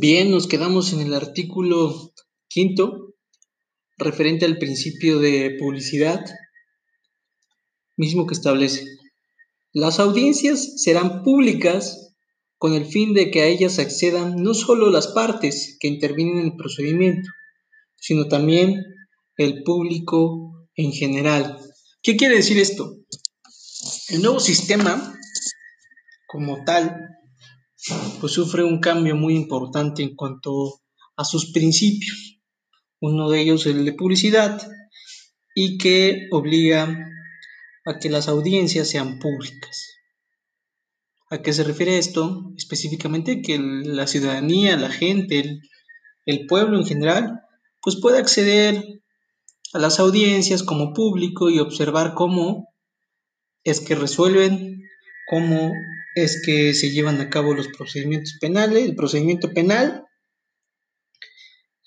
Bien, nos quedamos en el artículo quinto, referente al principio de publicidad, mismo que establece. Las audiencias serán públicas con el fin de que a ellas accedan no solo las partes que intervienen en el procedimiento, sino también el público en general. ¿Qué quiere decir esto? El nuevo sistema, como tal, pues sufre un cambio muy importante en cuanto a sus principios. Uno de ellos es el de publicidad y que obliga a que las audiencias sean públicas. ¿A qué se refiere esto? Específicamente que la ciudadanía, la gente, el, el pueblo en general, pues puede acceder a las audiencias como público y observar cómo es que resuelven, cómo es que se llevan a cabo los procedimientos penales, el procedimiento penal,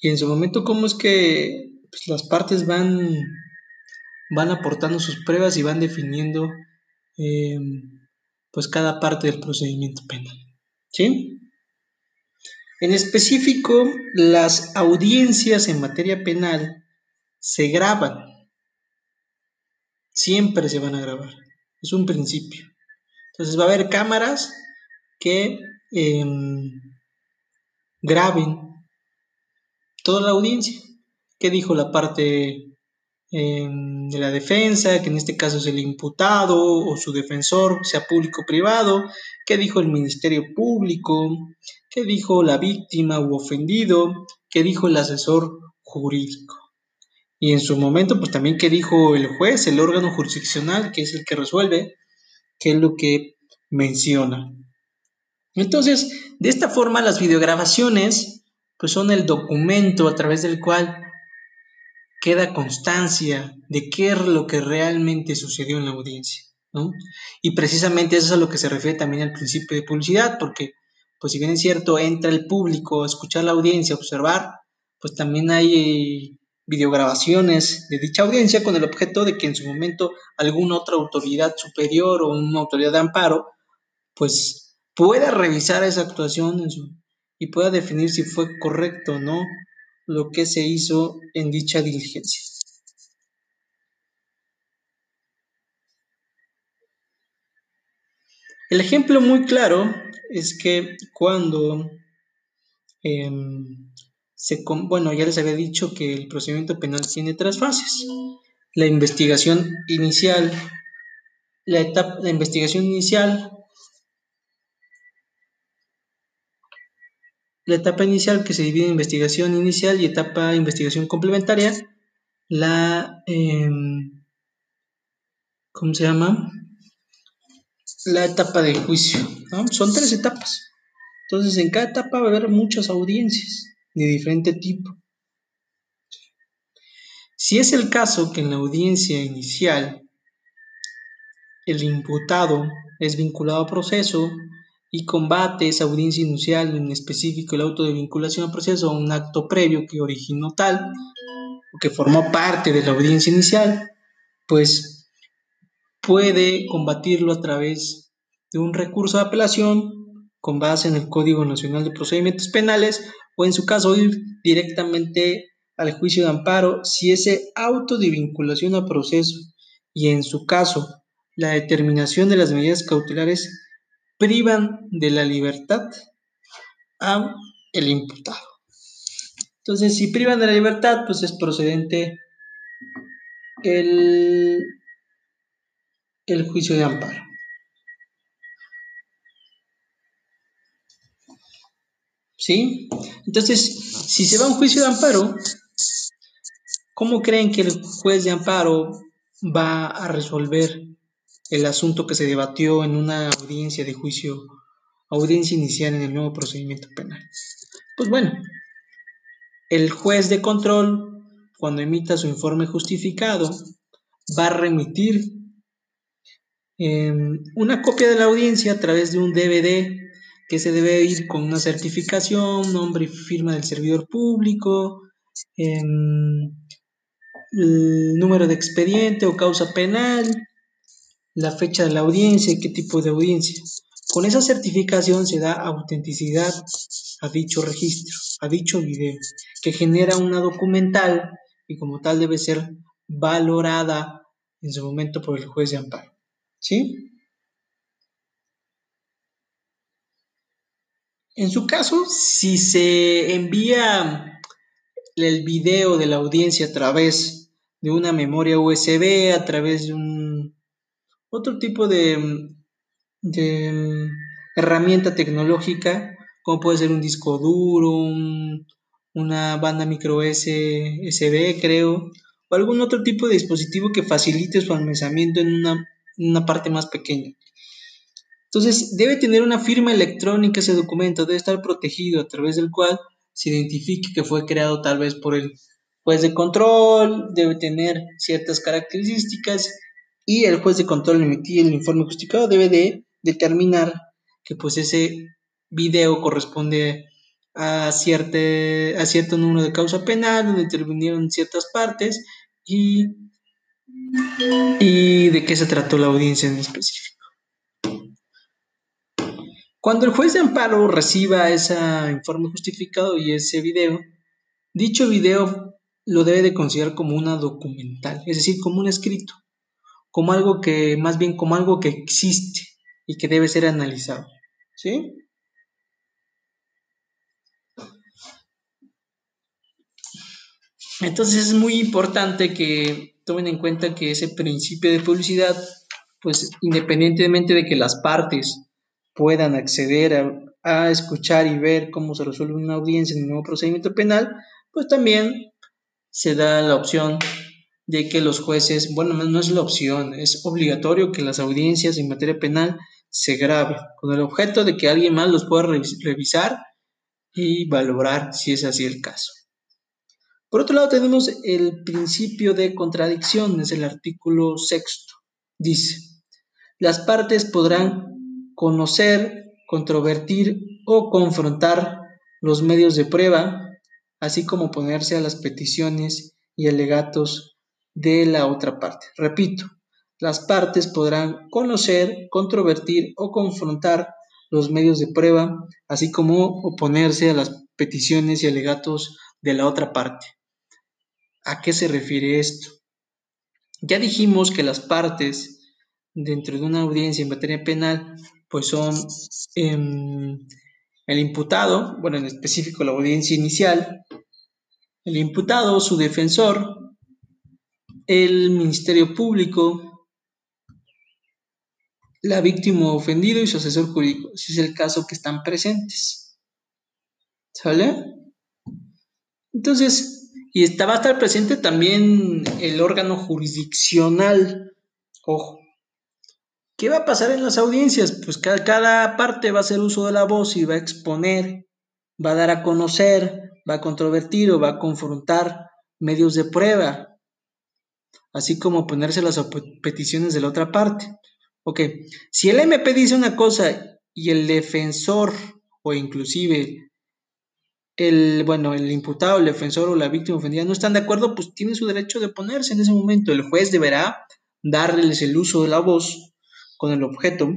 y en su momento cómo es que pues, las partes van, van aportando sus pruebas y van definiendo em, pues cada parte del procedimiento penal. ¿Sí? En específico, las audiencias en materia penal se graban. Siempre se van a grabar. Es un principio. Entonces va a haber cámaras que em, graben toda la audiencia. ¿Qué dijo la parte em, de la defensa? Que en este caso es el imputado o su defensor, sea público o privado. ¿Qué dijo el Ministerio Público? ¿Qué dijo la víctima u ofendido? ¿Qué dijo el asesor jurídico? Y en su momento, pues también qué dijo el juez, el órgano jurisdiccional, que es el que resuelve qué es lo que menciona. Entonces, de esta forma, las videograbaciones pues son el documento a través del cual queda constancia de qué es lo que realmente sucedió en la audiencia. Y precisamente eso es a lo que se refiere también al principio de publicidad, porque, pues si bien es cierto, entra el público a escuchar la audiencia, a observar, pues también hay videograbaciones de dicha audiencia con el objeto de que en su momento alguna otra autoridad superior o una autoridad de amparo pues pueda revisar esa actuación y pueda definir si fue correcto o no lo que se hizo en dicha diligencia. El ejemplo muy claro es que cuando bueno, ya les había dicho que el procedimiento penal tiene tres fases. La investigación inicial, la etapa, la investigación inicial, la etapa inicial que se divide en investigación inicial y etapa de investigación complementaria, la, em, ¿cómo se llama? La etapa de juicio. Son tres etapas. Entonces, en cada etapa va a haber muchas audiencias de diferente tipo. Si es el caso que en la audiencia inicial el imputado es vinculado a proceso y combate esa audiencia inicial, en específico el auto de vinculación a proceso o un acto previo que originó tal o que formó parte de la audiencia inicial, pues puede combatirlo a través de un recurso de apelación con base en el Código Nacional de Procedimientos Penales o en su caso ir directamente al juicio de amparo si ese auto de vinculación a proceso y en su caso la determinación de las medidas cautelares privan de la libertad a el imputado. Entonces, si privan de la libertad, pues es procedente el, el juicio de amparo. ¿Sí? Entonces, si se va a un juicio de amparo, ¿cómo creen que el juez de amparo va a resolver el asunto que se debatió en una audiencia de juicio, audiencia inicial en el nuevo procedimiento penal? Pues bueno, el juez de control, cuando emita su informe justificado, va a remitir em, una copia de la audiencia a través de un DVD que se debe ir con una certificación, nombre y firma del servidor público, el número de expediente o causa penal, la fecha de la audiencia y qué tipo de audiencia. Con esa certificación se da autenticidad a dicho registro, a dicho video, que genera una documental y como tal debe ser valorada en su momento por el juez de amparo. ¿Sí? En su caso, si se envía el video de la audiencia a través de una memoria USB, a través de un otro tipo de, herramienta tecnológica, como puede ser un disco duro, una banda micro SD, creo, o algún otro tipo de dispositivo que facilite su almacenamiento en en una parte más pequeña. Entonces, debe tener una firma electrónica ese documento, debe estar protegido a través del cual se identifique que fue creado tal vez por el juez de control, debe tener ciertas características y el juez de control emitir el informe justificado debe de determinar que pues ese video corresponde a, a cierto número de causa penal donde intervinieron ciertas partes y, y de qué se trató la audiencia en específico. Cuando el juez de amparo reciba ese informe justificado y ese video, dicho video lo debe de considerar como una documental, es decir, como un escrito, como algo que, más bien como algo que existe y que debe ser analizado. ¿Sí? Entonces es muy importante que tomen en cuenta que ese principio de publicidad, pues independientemente de que las partes puedan acceder a, escuchar y ver cómo se resuelve una audiencia en un nuevo procedimiento penal, pues también se da la opción de que los jueces, bueno, no es la opción, es obligatorio que las audiencias en materia penal se graben, con el objeto de que alguien más los pueda revisar y valorar si es así el caso. Por otro lado, tenemos el principio de contradicción, es el artículo sexto. Dice, las partes podrán conocer, controvertir o confrontar los medios de prueba, así como ponerse a las peticiones y alegatos de la otra parte. Repito, las partes podrán conocer, controvertir o confrontar los medios de prueba, así como oponerse a las peticiones y alegatos de la otra parte. ¿A qué se refiere esto? Ya dijimos que las partes dentro de una audiencia en materia penal pues son em, el imputado, bueno, en específico la audiencia inicial, el imputado, su defensor, el Ministerio Público, la víctima ofendido y su asesor jurídico, si es el caso que están presentes. ¿Sale? Entonces, y está, va a estar presente también el órgano jurisdiccional, ojo, ¿Qué va a pasar en las audiencias? Pues cada, parte va a hacer uso de la voz y va a exponer, va a dar a conocer, va a controvertir o va a confrontar medios de prueba, así como ponerse las peticiones de la otra parte. Ok, si el MP dice una cosa y el defensor o inclusive el, bueno, el imputado, el defensor o la víctima ofendida no están de acuerdo, pues tiene su derecho de oponerse en ese momento. El juez deberá darles el uso de la voz con el objeto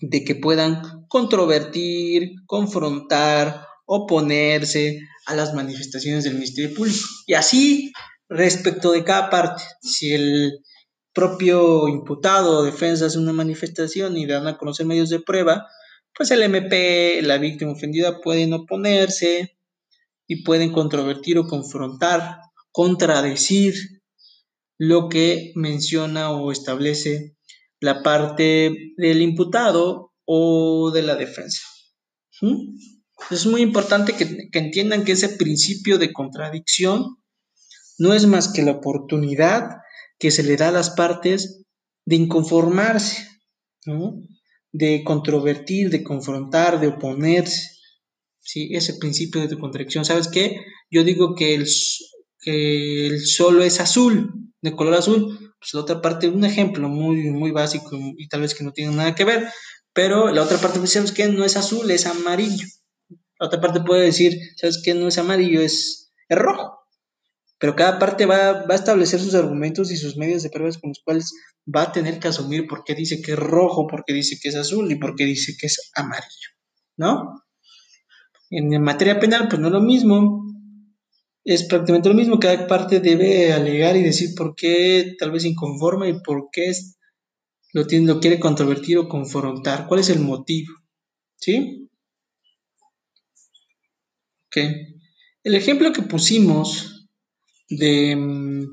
de que puedan controvertir, confrontar, oponerse a las manifestaciones del Ministerio Público. Y así, respecto de cada parte, si el propio imputado o defensa hace una manifestación y dan a conocer medios de prueba, pues el MP, la víctima ofendida, pueden oponerse y pueden controvertir o confrontar, contradecir lo que menciona o establece la parte del imputado o de la defensa. Es muy importante que, entiendan que ese principio de contradicción no es más que la oportunidad que se le da a las partes de inconformarse, de controvertir, de confrontar, de oponerse. ¿sí? Ese principio de contradicción. ¿Sabes qué? Yo digo que el, que el solo es azul, de color azul, pues la otra parte, un ejemplo muy, muy básico y tal vez que no tiene nada que ver, pero la otra parte dice, ¿sabes qué? No es azul, es amarillo. La otra parte puede decir, ¿sabes qué? No es amarillo, es, es rojo. pero cada parte va, va, a establecer sus argumentos y sus medios de pruebas con los cuales va a tener que asumir por qué dice que es rojo, por qué dice que es azul y por qué dice que es amarillo, ¿no? En materia penal, pues no lo mismo, es prácticamente lo mismo, cada parte debe alegar y decir por qué tal vez inconforme y por qué lo, tiene, lo quiere controvertir o confrontar, cuál es el motivo, ¿sí? Ok. El ejemplo que pusimos de, mm,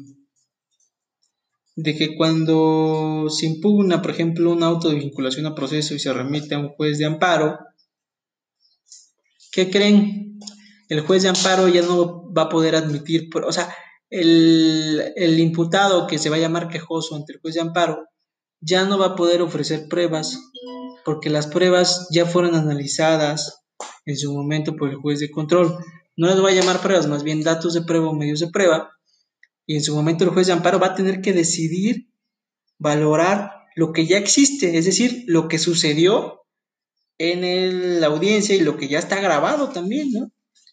de que cuando se impugna, por ejemplo, un auto de vinculación a proceso y se remite a un juez de amparo, ¿qué creen? El juez de amparo ya no va a poder admitir, o sea, el, imputado que se va a llamar quejoso ante el juez de amparo ya no va a poder ofrecer pruebas porque las pruebas ya fueron analizadas en su momento por el juez de control. No les voy a llamar pruebas, más bien datos de prueba o medios de prueba. Y en su momento el juez de amparo va a tener que decidir, valorar lo que ya existe, es decir, lo que sucedió en la audiencia y lo que ya está grabado también, ¿no?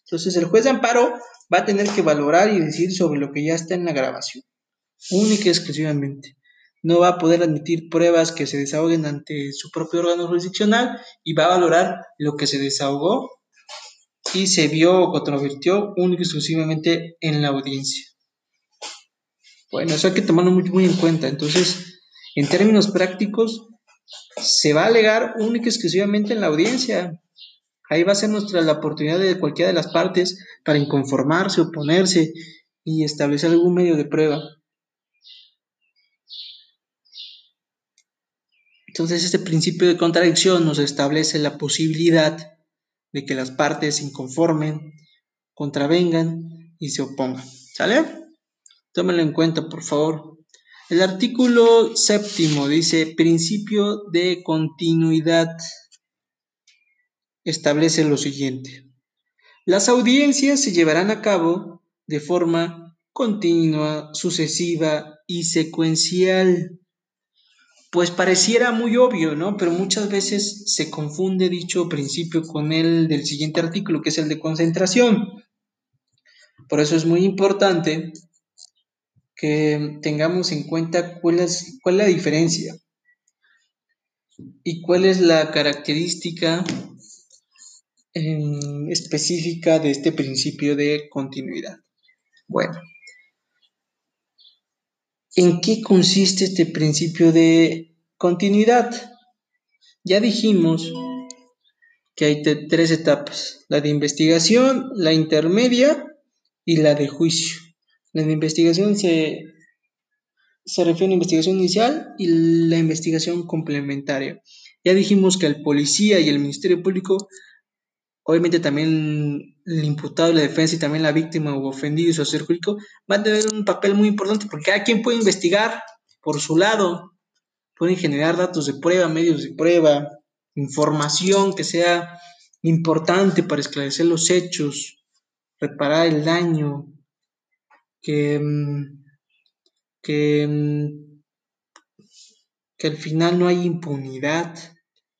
Entonces el juez de amparo va a tener que valorar y decir sobre lo que ya está en la grabación, única y exclusivamente. No va a poder admitir pruebas que se desahoguen ante su propio órgano jurisdiccional y va a valorar lo que se desahogó y se vio o controvertió única y exclusivamente en la audiencia. Bueno, eso hay que tomarlo muy, muy en cuenta. Entonces, en términos prácticos, se va a alegar única y exclusivamente en la audiencia. Ahí va a ser nuestra la oportunidad de cualquiera de las partes para inconformarse, oponerse y establecer algún medio de prueba. Entonces, este principio de contradicción nos establece la posibilidad de que las partes se inconformen, contravengan y se opongan. ¿Sale? Tómenlo en cuenta, por favor. El artículo séptimo dice principio de continuidad. Establece lo siguiente. Las audiencias se llevarán a cabo de forma continua, sucesiva y secuencial. Pues pareciera muy obvio, ¿no? Pero muchas veces se confunde dicho principio con el del siguiente artículo, que es el de concentración. Por eso es muy importante que tengamos en cuenta cuál es, cuál la diferencia y cuál es la característica específica de este principio de continuidad. Bueno, ¿En qué consiste este principio de continuidad? Ya dijimos que hay tres etapas, la de investigación, la intermedia y la de juicio. La de investigación se, se refiere a la investigación inicial y la investigación complementaria. Ya dijimos que el policía y el Ministerio Público obviamente también el imputado, la defensa y también la víctima o ofendido y su hacer jurídico van a tener un papel muy importante porque cada quien puede investigar por su lado, pueden generar datos de prueba, medios de prueba, información que sea importante para esclarecer los hechos, reparar el daño, que, mm, que, mm, que al final no hay impunidad.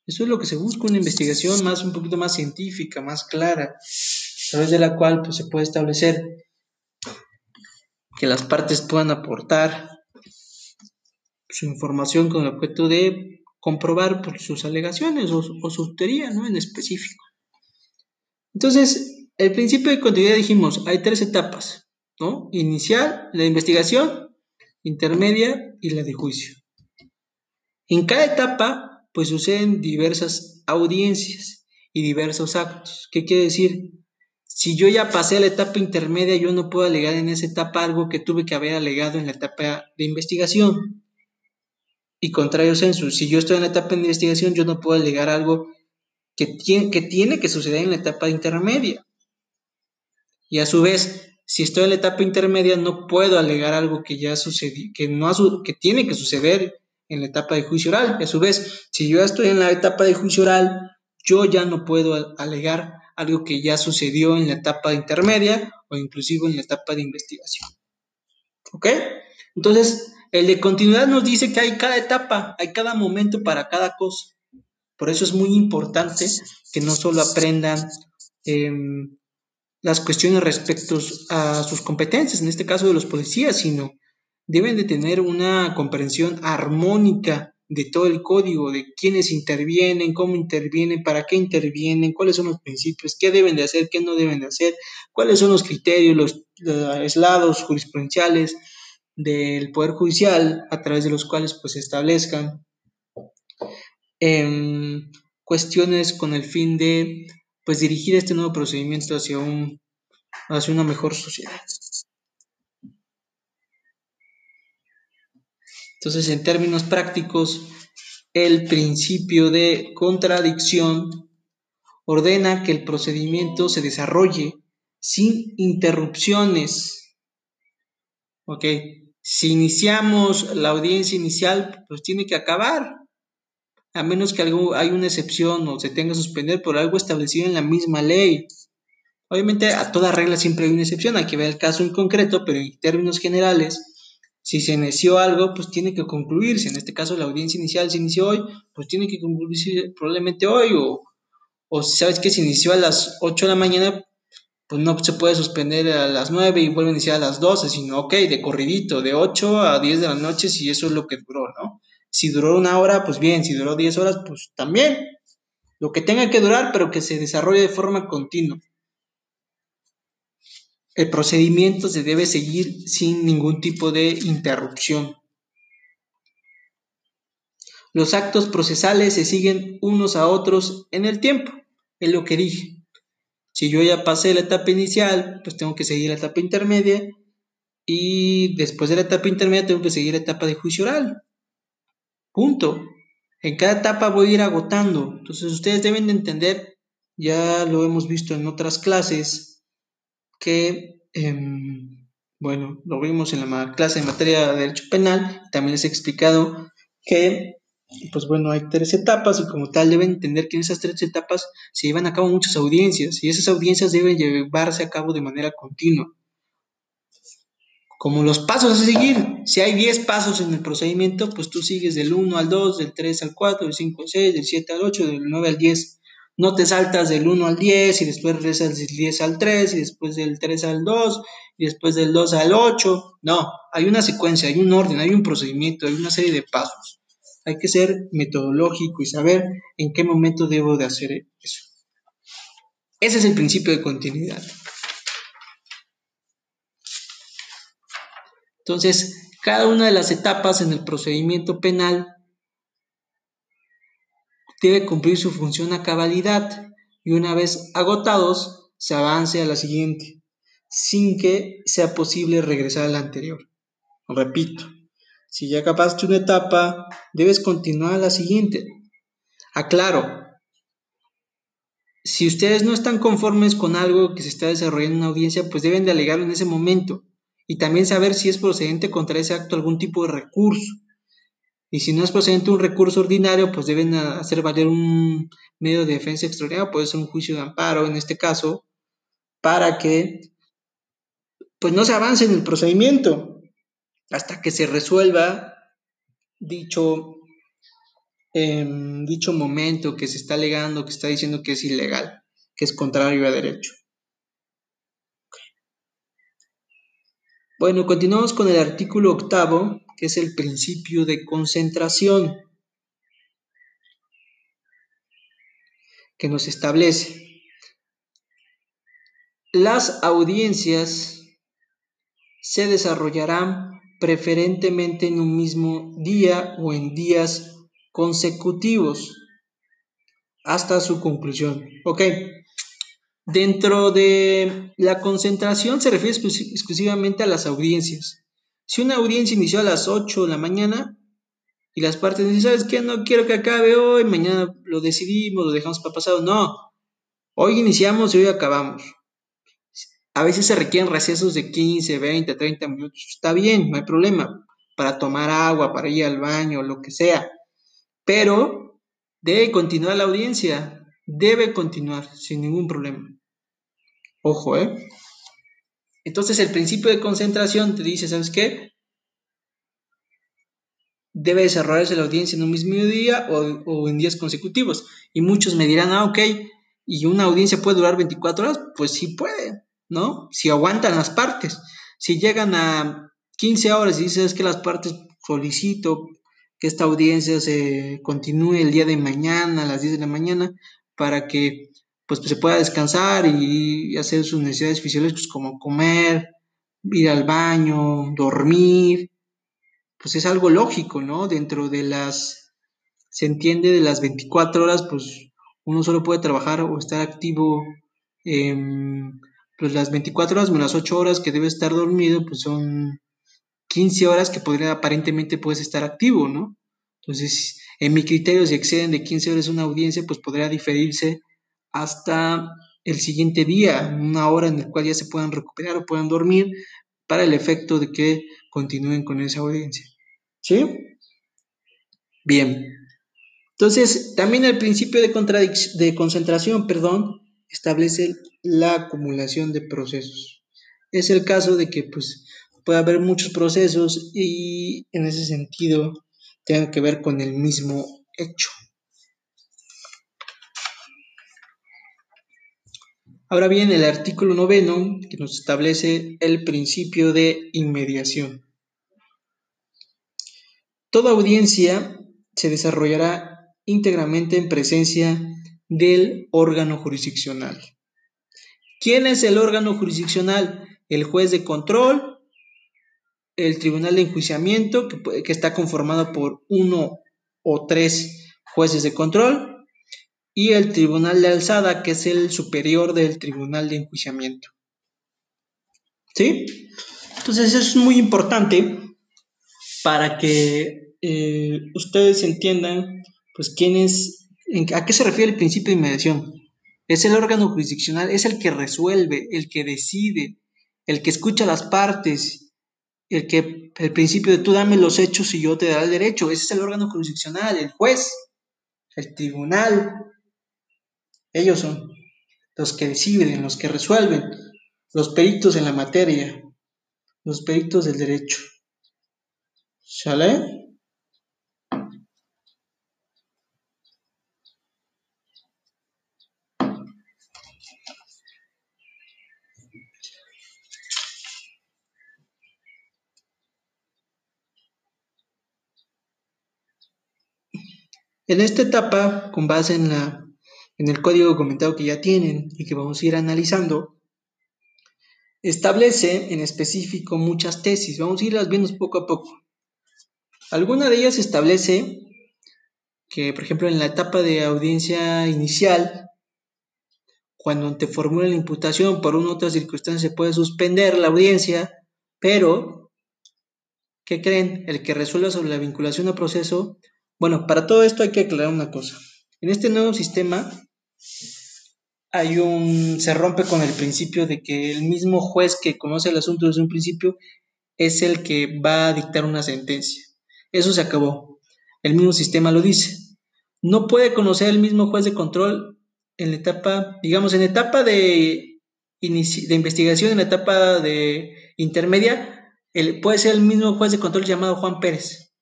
Eso es lo que se busca, una investigación más, un poquito más científica, más clara, a través de la cual pues, se puede establecer que las partes puedan aportar su información con el objeto de comprobar sus alegaciones o, su teoría ¿no? en específico. Entonces, el principio de continuidad dijimos, hay tres etapas, ¿no? Inicial, la investigación, intermedia y la de juicio. En cada etapa pues suceden diversas audiencias y diversos actos. ¿Qué quiere decir? Si yo ya pasé la etapa intermedia, yo no puedo alegar en esa etapa algo que tuve que haber alegado en la etapa de investigación. Y contrario censo, si yo estoy en la etapa de investigación, yo no puedo alegar algo que tiene, que tiene que suceder en la etapa intermedia. Y a su vez, si estoy en la etapa intermedia, no puedo alegar algo que ya sucedió, que, no que tiene que suceder en la etapa de juicio oral. A su vez, si yo estoy en la etapa de juicio oral, yo ya no puedo alegar algo que ya sucedió en la etapa intermedia o inclusive en la etapa de investigación. ¿Ok? Entonces, el de continuidad nos dice que hay cada etapa, hay cada momento para cada cosa. Por eso es muy importante que no solo aprendan em, las cuestiones respecto a sus competencias, en este caso de los policías, sino deben de tener una comprensión armónica de todo el código, de quiénes intervienen, cómo intervienen, para qué intervienen, cuáles son los principios, qué deben de hacer, qué no deben de hacer, cuáles son los criterios, los, aislados jurisprudenciales del Poder Judicial a través de los cuales pues se establezcan em, cuestiones con el fin de pues dirigir este nuevo procedimiento hacia, un, hacia una mejor sociedad. Entonces, en términos prácticos, el principio de contradicción ordena que el procedimiento se desarrolle sin interrupciones. Ok, si iniciamos la audiencia inicial, pues tiene que acabar, a menos que algo, hay una excepción o se tenga que suspender por algo establecido en la misma ley. Obviamente a toda regla siempre hay una excepción, hay que ver el caso en concreto, pero en términos generales, si se inició algo, pues tiene que concluirse. En este caso, la audiencia inicial se inició hoy, pues tiene que concluirse probablemente hoy. O, o si sabes que se inició a las 8 de la mañana, pues no se puede suspender a las 9 y vuelve a iniciar a las 12, sino, ok, de corridito, de 8 a 10 de la noche, si eso es lo que duró, ¿no? Si duró una hora, pues bien, si duró 10 horas, pues también. Lo que tenga que durar, pero que se desarrolle de forma continua. El procedimiento se debe seguir sin ningún tipo de interrupción. Los actos procesales se siguen unos a otros en el tiempo, es lo que dije. Si yo ya pasé la etapa inicial, pues tengo que seguir la etapa intermedia y después de la etapa intermedia tengo que seguir la etapa de juicio oral. Punto. En cada etapa voy a ir agotando. Entonces ustedes deben de entender, ya lo hemos visto en otras clases, que, em, bueno, lo vimos en la clase de materia de derecho penal, también les he explicado que, pues bueno, hay tres etapas y como tal deben entender que en esas tres etapas se llevan a cabo muchas audiencias y esas audiencias deben llevarse a cabo de manera continua. Como los pasos a seguir, si hay 10 pasos en el procedimiento, pues tú sigues del 1 al 2, del 3 al 4, del 5 al 6, del 7 al 8, del 9 al 10 no te saltas del 1 al 10 y después regresas del 10 al 3 y después del 3 al 2 y después del 2 al 8. No, hay una secuencia, hay un orden, hay un procedimiento, hay una serie de pasos. Hay que ser metodológico y saber en qué momento debo de hacer eso. Ese es el principio de continuidad. Entonces, cada una de las etapas en el procedimiento penal debe cumplir su función a cabalidad y una vez agotados se avance a la siguiente, sin que sea posible regresar a la anterior. Repito, si ya acabaste una etapa, debes continuar a la siguiente. Aclaro, si ustedes no están conformes con algo que se está desarrollando en una audiencia, pues deben de alegarlo en ese momento y también saber si es procedente contra ese acto algún tipo de recurso. Y si no es procedente un recurso ordinario, pues deben hacer valer un medio de defensa extraordinario, puede ser un juicio de amparo en este caso, para que pues no se avance en el procedimiento hasta que se resuelva dicho, em, dicho momento que se está alegando, que está diciendo que es ilegal, que es contrario a derecho. Bueno, continuamos con el artículo octavo, que es el principio de concentración, que nos establece las audiencias se desarrollarán preferentemente en un mismo día o en días consecutivos hasta su conclusión. Ok, dentro de la concentración se refiere exclusivamente a las audiencias. Si una audiencia inició a las 8 de la mañana y las partes dicen, ¿sabes qué? No quiero que acabe hoy, mañana lo decidimos, lo dejamos para pasado. No, hoy iniciamos y hoy acabamos. A veces se requieren recesos de 15, 20, 30 minutos. Está bien, no hay problema. Para tomar agua, para ir al baño, lo que sea. Pero debe continuar la audiencia. Debe continuar sin ningún problema. Ojo, ¿eh? Entonces el principio de concentración te dice, ¿sabes qué? Debe desarrollarse la audiencia en un mismo día o, en días consecutivos. Y muchos me dirán, ah, ok, ¿y una audiencia puede durar 24 horas? Pues sí puede. ¿no? Si aguantan las partes. Si llegan a 15 horas y dices que las partes solicito que esta audiencia se continúe el día de mañana a las 10 de la mañana para que pues, se pueda descansar y hacer sus necesidades fisiológicas como comer, ir al baño, dormir, pues es algo lógico, ¿no? Dentro de las, se entiende de las 24 horas, pues uno solo puede trabajar o estar activo, pues las 24 horas menos las 8 horas que debe estar dormido, pues son 15 horas que podría aparentemente puedes estar activo, ¿no? Entonces, en mi criterio, si exceden de 15 horas una audiencia, pues podría diferirse hasta el siguiente día, una hora en la cual ya se puedan recuperar o puedan dormir para el efecto de que continúen con esa audiencia. ¿Sí? Bien. Entonces, también el principio de, de concentración, perdón, establece la acumulación de procesos. Es el caso de que pues, haber muchos procesos y en ese sentido tengan que ver con el mismo hecho. Ahora bien, el artículo noveno que nos establece el principio de inmediación. Toda audiencia se desarrollará íntegramente en presencia del órgano jurisdiccional. ¿Quién es el órgano jurisdiccional? El juez de control, el tribunal de enjuiciamiento, que, que está conformado por uno o tres jueces de control, y el Tribunal de Alzada, que es el superior del Tribunal de Enjuiciamiento. ¿Sí? Entonces es muy importante para que eh, ustedes entiendan, pues, quién es, a qué se refiere el principio de inmediación. Es el órgano jurisdiccional, es el que resuelve, el que decide, el que escucha las partes, el que, el principio de tú dame los hechos y yo te daré el derecho. Ese es el órgano jurisdiccional, el juez, el tribunal, ellos son los que deciden, los que resuelven, los peritos en la materia, los peritos del derecho. ¿Sale? En esta etapa, con base en la en el código documentado que ya tienen y que vamos a ir analizando, establece en específico muchas tesis. Vamos a irlas viendo poco a poco. Alguna de ellas establece que, por ejemplo, en la etapa de audiencia inicial, cuando te formula la imputación por una u otra circunstancia, se puede suspender la audiencia, pero, ¿qué creen? El que resuelva sobre la vinculación a proceso, bueno, para todo esto hay que aclarar una cosa. En este nuevo sistema, hay un, se rompe con el principio de que el mismo juez que conoce el asunto desde un principio es el que va a dictar una sentencia. Eso se acabó. El mismo sistema lo dice. No puede conocer el mismo juez de control en la etapa, digamos, en la etapa de, de investigación, en la etapa de intermedia, puede ser el mismo juez de control llamado Juan Pérez.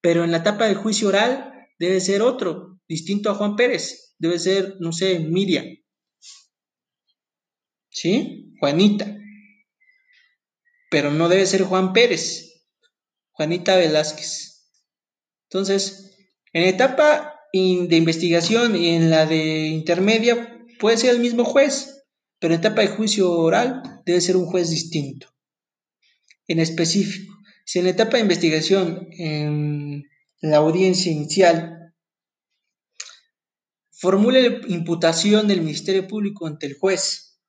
Pero en la etapa de juicio oral debe ser otro, distinto a Juan Pérez debe ser, no sé, Miriam. ¿Sí? Juanita. Pero no debe ser Juan Pérez. Juanita Velázquez. Entonces, en etapa de investigación y en la de intermedia puede ser el mismo juez, pero en etapa de juicio oral debe ser un juez distinto. En específico, si en la etapa de investigación, en la audiencia inicial, formule imputación del Ministerio Público ante el juez.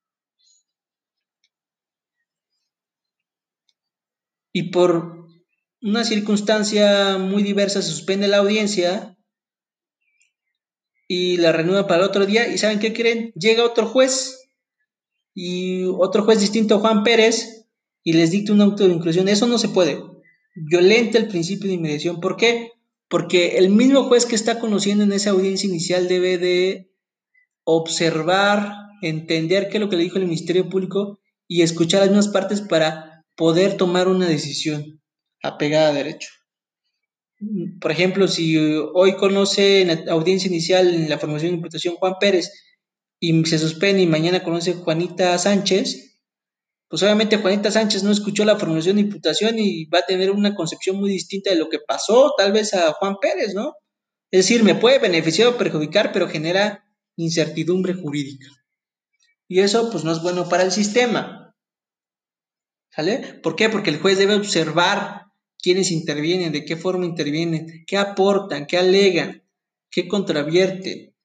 Y por una circunstancia muy diversa se suspende la audiencia y la renueva para el otro día. ¿Y saben qué creen? Llega otro juez y otro juez distinto Juan Pérez y les dicta un auto de inclusión. Eso no se puede. Violenta el principio de inmediación. ¿Por qué? Porque el mismo juez que está conociendo en esa audiencia inicial debe de observar, entender qué es lo que le dijo el Ministerio Público y escuchar las mismas partes para poder tomar una decisión apegada a derecho. Por ejemplo, si hoy conoce en la audiencia inicial en la formación de imputación Juan Pérez y se suspende y mañana conoce Juanita Sánchez, pues obviamente Juanita Sánchez no escuchó la formulación de imputación y va a tener una concepción muy distinta de lo que pasó, tal vez a Juan Pérez, ¿no? Es decir, me puede beneficiar o perjudicar, pero genera incertidumbre jurídica. Y eso pues no es bueno para el sistema. ¿Sale? ¿Por qué? Porque el juez debe observar quiénes intervienen, de qué forma intervienen, qué aportan, qué alegan, qué contravierten.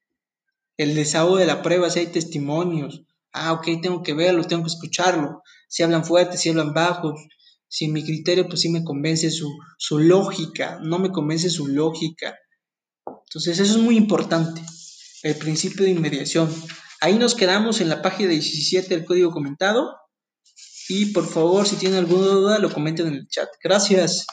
El desahogo de la prueba, si hay testimonios. Ah, ok, tengo que verlo, tengo que escucharlo. Si hablan fuerte, si hablan bajos. Si mi criterio, pues sí me convence su, su lógica, no me convence su lógica. Entonces, eso es muy importante, el principio de inmediación. Ahí nos quedamos en la página 17 del código comentado. Y por favor, si tienen alguna duda, lo comenten en el chat. Gracias.